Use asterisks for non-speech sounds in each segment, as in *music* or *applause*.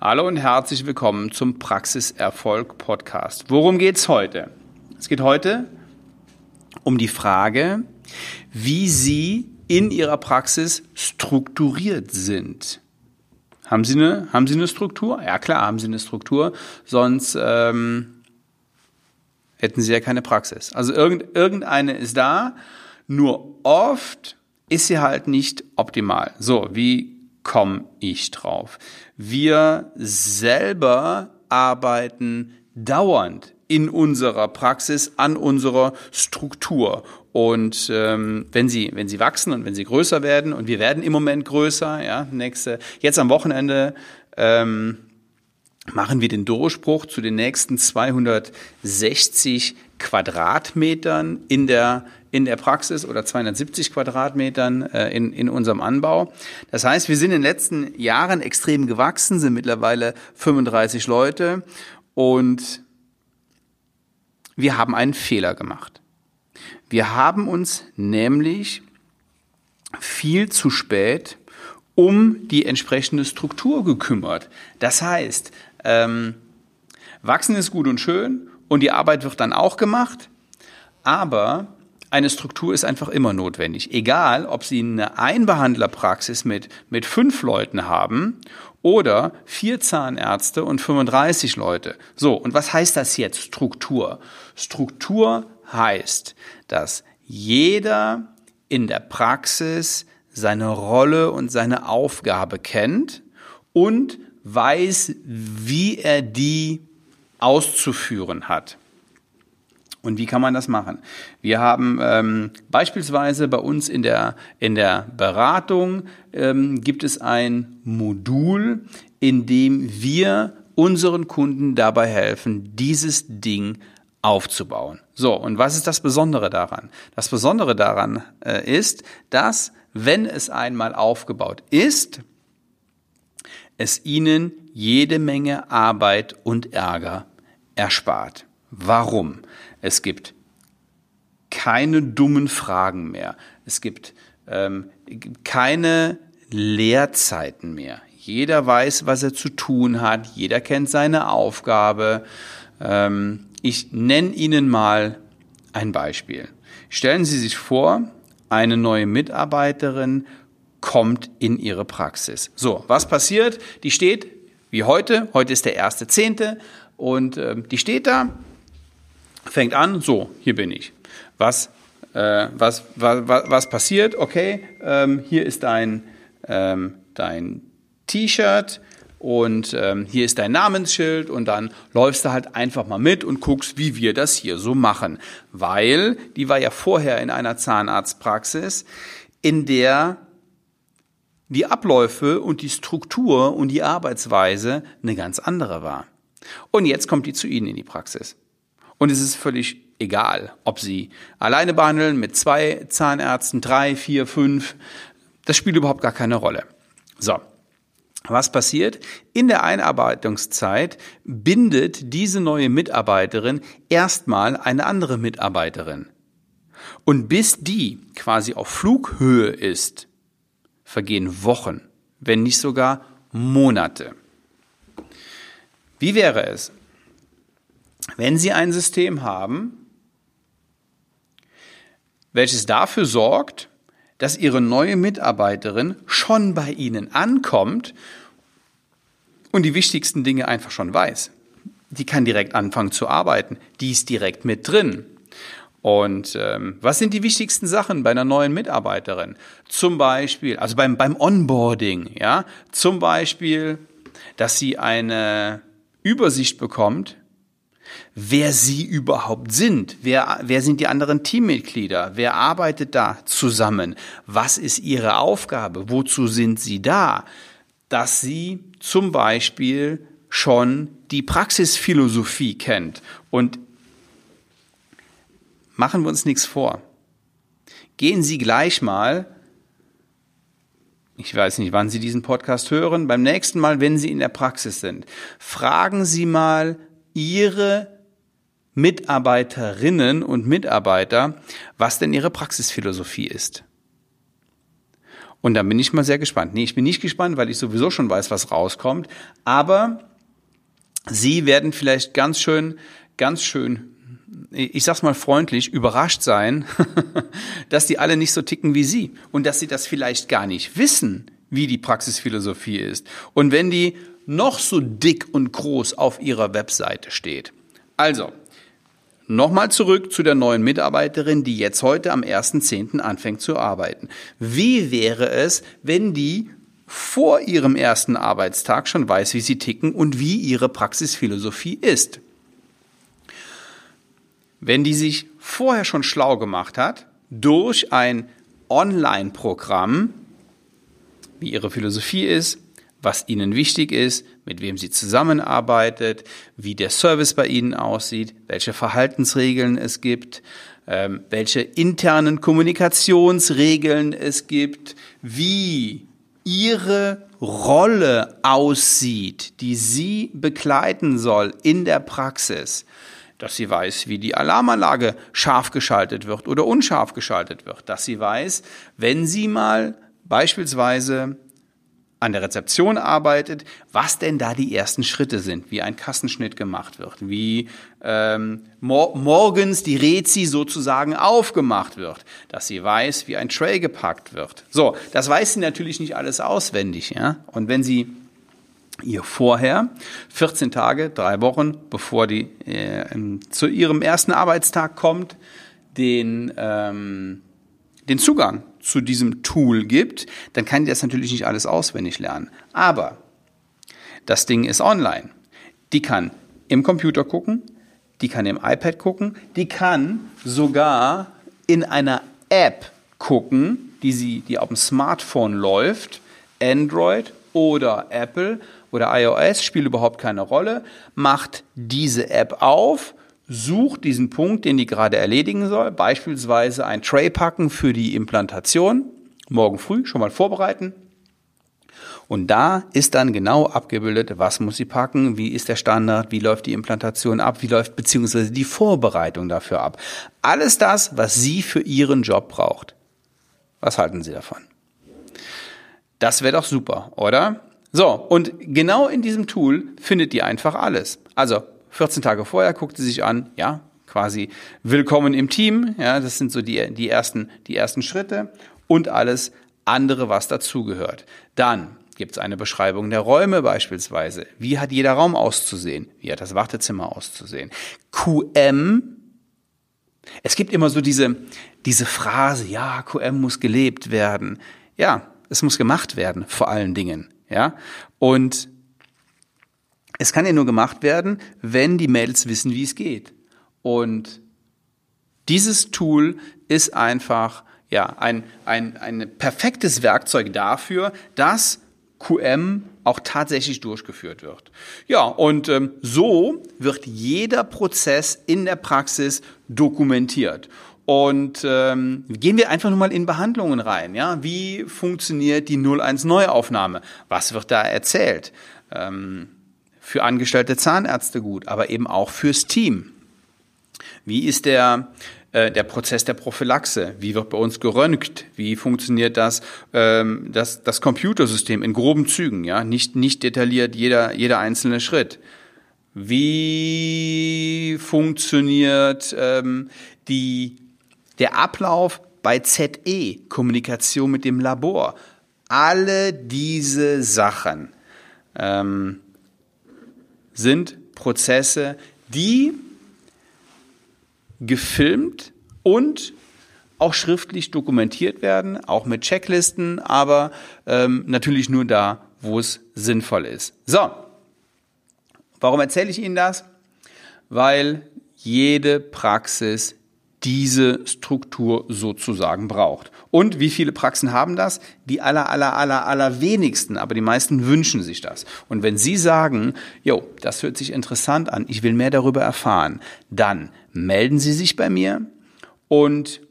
Hallo und herzlich willkommen zum Praxiserfolg Podcast. Worum geht's heute? Es geht heute um die Frage, wie Sie in Ihrer Praxis strukturiert sind. Haben Sie eine, haben Sie eine Struktur? Ja klar, haben Sie eine Struktur, sonst ähm, hätten Sie ja keine Praxis. Also irgend, irgendeine ist da, nur oft ist sie halt nicht optimal. So, wie komme ich drauf? Wir selber arbeiten dauernd in unserer Praxis an unserer Struktur. Und ähm, wenn sie wenn sie wachsen und wenn sie größer werden und wir werden im Moment größer, ja nächste jetzt am Wochenende ähm, machen wir den Durchbruch zu den nächsten 260 Quadratmetern in der in der Praxis oder 270 Quadratmetern äh, in, in unserem Anbau. Das heißt, wir sind in den letzten Jahren extrem gewachsen, sind mittlerweile 35 Leute und wir haben einen Fehler gemacht. Wir haben uns nämlich viel zu spät um die entsprechende Struktur gekümmert. Das heißt, ähm, wachsen ist gut und schön und die Arbeit wird dann auch gemacht, aber eine Struktur ist einfach immer notwendig. Egal, ob Sie eine Einbehandlerpraxis mit, mit fünf Leuten haben oder vier Zahnärzte und 35 Leute. So, und was heißt das jetzt, Struktur? Struktur heißt, dass jeder in der Praxis seine Rolle und seine Aufgabe kennt und weiß, wie er die auszuführen hat. Und wie kann man das machen? Wir haben ähm, beispielsweise bei uns in der, in der Beratung ähm, gibt es ein Modul, in dem wir unseren Kunden dabei helfen, dieses Ding aufzubauen. So, und was ist das Besondere daran? Das Besondere daran äh, ist, dass, wenn es einmal aufgebaut ist, es ihnen jede Menge Arbeit und Ärger erspart. Warum? Es gibt keine dummen Fragen mehr. Es gibt ähm, keine Lehrzeiten mehr. Jeder weiß, was er zu tun hat. Jeder kennt seine Aufgabe. Ähm, ich nenne Ihnen mal ein Beispiel. Stellen Sie sich vor, eine neue Mitarbeiterin kommt in Ihre Praxis. So, was passiert? Die steht wie heute. Heute ist der erste Zehnte und äh, die steht da fängt an, so, hier bin ich. Was, äh, was, was, was passiert? Okay, ähm, hier ist dein, ähm, dein T-Shirt und ähm, hier ist dein Namensschild und dann läufst du halt einfach mal mit und guckst, wie wir das hier so machen. Weil die war ja vorher in einer Zahnarztpraxis, in der die Abläufe und die Struktur und die Arbeitsweise eine ganz andere war. Und jetzt kommt die zu Ihnen in die Praxis. Und es ist völlig egal, ob sie alleine behandeln, mit zwei Zahnärzten, drei, vier, fünf. Das spielt überhaupt gar keine Rolle. So. Was passiert? In der Einarbeitungszeit bindet diese neue Mitarbeiterin erstmal eine andere Mitarbeiterin. Und bis die quasi auf Flughöhe ist, vergehen Wochen, wenn nicht sogar Monate. Wie wäre es, wenn Sie ein System haben, welches dafür sorgt, dass Ihre neue Mitarbeiterin schon bei Ihnen ankommt und die wichtigsten Dinge einfach schon weiß. Die kann direkt anfangen zu arbeiten. Die ist direkt mit drin. Und ähm, was sind die wichtigsten Sachen bei einer neuen Mitarbeiterin? Zum Beispiel, also beim, beim Onboarding, ja, zum Beispiel, dass sie eine Übersicht bekommt, wer sie überhaupt sind. Wer, wer sind die anderen Teammitglieder? Wer arbeitet da zusammen? Was ist ihre Aufgabe? Wozu sind sie da? Dass sie zum Beispiel schon die Praxisphilosophie kennt. Und machen wir uns nichts vor. Gehen Sie gleich mal ich weiß nicht, wann Sie diesen Podcast hören, beim nächsten Mal, wenn Sie in der Praxis sind, fragen Sie mal Ihre Mitarbeiterinnen und Mitarbeiter, was denn ihre Praxisphilosophie ist. Und dann bin ich mal sehr gespannt. Nee, ich bin nicht gespannt, weil ich sowieso schon weiß, was rauskommt. Aber Sie werden vielleicht ganz schön, ganz schön ich sag's mal freundlich, überrascht sein, *laughs* dass die alle nicht so ticken wie sie und dass sie das vielleicht gar nicht wissen, wie die Praxisphilosophie ist. Und wenn die noch so dick und groß auf ihrer Webseite steht. Also, nochmal zurück zu der neuen Mitarbeiterin, die jetzt heute am 1.10. anfängt zu arbeiten. Wie wäre es, wenn die vor ihrem ersten Arbeitstag schon weiß, wie sie ticken und wie ihre Praxisphilosophie ist? Wenn die sich vorher schon schlau gemacht hat durch ein Online-Programm, wie ihre Philosophie ist, was ihnen wichtig ist, mit wem sie zusammenarbeitet, wie der Service bei ihnen aussieht, welche Verhaltensregeln es gibt, ähm, welche internen Kommunikationsregeln es gibt, wie ihre Rolle aussieht, die sie begleiten soll in der Praxis dass sie weiß, wie die Alarmanlage scharf geschaltet wird oder unscharf geschaltet wird, dass sie weiß, wenn sie mal beispielsweise an der Rezeption arbeitet, was denn da die ersten Schritte sind, wie ein Kassenschnitt gemacht wird, wie ähm, mor morgens die Rezi sozusagen aufgemacht wird, dass sie weiß, wie ein Tray gepackt wird. So, das weiß sie natürlich nicht alles auswendig, ja. Und wenn sie ihr vorher, 14 Tage, drei Wochen, bevor die äh, zu ihrem ersten Arbeitstag kommt, den, ähm, den Zugang zu diesem Tool gibt, dann kann die das natürlich nicht alles auswendig lernen. Aber das Ding ist online. Die kann im Computer gucken, die kann im iPad gucken, die kann sogar in einer App gucken, die sie, die auf dem Smartphone läuft, Android oder Apple oder iOS, spielt überhaupt keine Rolle, macht diese App auf, sucht diesen Punkt, den die gerade erledigen soll, beispielsweise ein Tray packen für die Implantation, morgen früh schon mal vorbereiten. Und da ist dann genau abgebildet, was muss sie packen, wie ist der Standard, wie läuft die Implantation ab, wie läuft beziehungsweise die Vorbereitung dafür ab. Alles das, was sie für ihren Job braucht. Was halten Sie davon? Das wäre doch super, oder? So, und genau in diesem Tool findet ihr einfach alles. Also 14 Tage vorher guckt sie sich an, ja, quasi willkommen im Team, ja, das sind so die, die, ersten, die ersten Schritte und alles andere, was dazugehört. Dann gibt es eine Beschreibung der Räume beispielsweise. Wie hat jeder Raum auszusehen? Wie hat das Wartezimmer auszusehen? QM es gibt immer so diese, diese Phrase, ja, QM muss gelebt werden. Ja, es muss gemacht werden, vor allen Dingen. Ja? Und es kann ja nur gemacht werden, wenn die Mädels wissen, wie es geht. Und dieses Tool ist einfach ja, ein, ein, ein perfektes Werkzeug dafür, dass QM auch tatsächlich durchgeführt wird. Ja, und ähm, so wird jeder Prozess in der Praxis dokumentiert. Und ähm, gehen wir einfach nur mal in Behandlungen rein. Ja, wie funktioniert die 01 Neuaufnahme? Was wird da erzählt? Ähm, für angestellte Zahnärzte gut, aber eben auch fürs Team. Wie ist der äh, der Prozess der Prophylaxe? Wie wird bei uns geröntgt? Wie funktioniert das ähm, das das Computersystem in groben Zügen? Ja, nicht nicht detailliert jeder jeder einzelne Schritt. Wie funktioniert ähm, die der Ablauf bei ZE, Kommunikation mit dem Labor, alle diese Sachen ähm, sind Prozesse, die gefilmt und auch schriftlich dokumentiert werden, auch mit Checklisten, aber ähm, natürlich nur da, wo es sinnvoll ist. So, warum erzähle ich Ihnen das? Weil jede Praxis diese Struktur sozusagen braucht. Und wie viele Praxen haben das? Die aller, aller, aller, aller wenigsten, aber die meisten wünschen sich das. Und wenn Sie sagen, jo, das hört sich interessant an, ich will mehr darüber erfahren, dann melden Sie sich bei mir und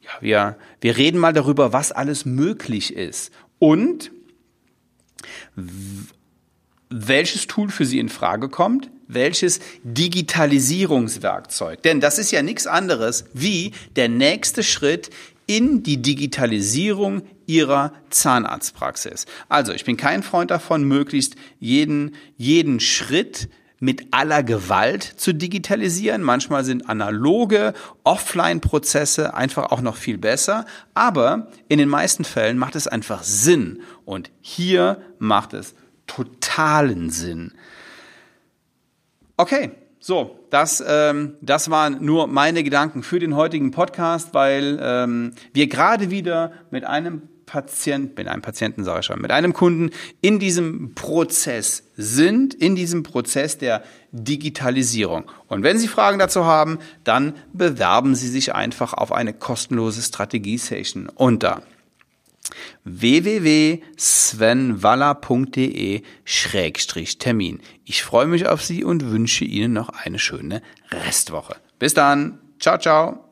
ja, wir, wir reden mal darüber, was alles möglich ist und welches Tool für Sie in Frage kommt, welches Digitalisierungswerkzeug. Denn das ist ja nichts anderes wie der nächste Schritt in die Digitalisierung ihrer Zahnarztpraxis. Also, ich bin kein Freund davon, möglichst jeden, jeden Schritt mit aller Gewalt zu digitalisieren. Manchmal sind analoge Offline-Prozesse einfach auch noch viel besser. Aber in den meisten Fällen macht es einfach Sinn. Und hier macht es totalen Sinn. Okay, so, das, ähm, das waren nur meine Gedanken für den heutigen Podcast, weil ähm, wir gerade wieder mit einem Patient, mit einem Patienten sage ich schon, mit einem Kunden in diesem Prozess sind, in diesem Prozess der Digitalisierung. Und wenn Sie Fragen dazu haben, dann bewerben Sie sich einfach auf eine kostenlose Strategie-Session unter www.svenwaller.de-termin. Ich freue mich auf Sie und wünsche Ihnen noch eine schöne Restwoche. Bis dann. Ciao, ciao.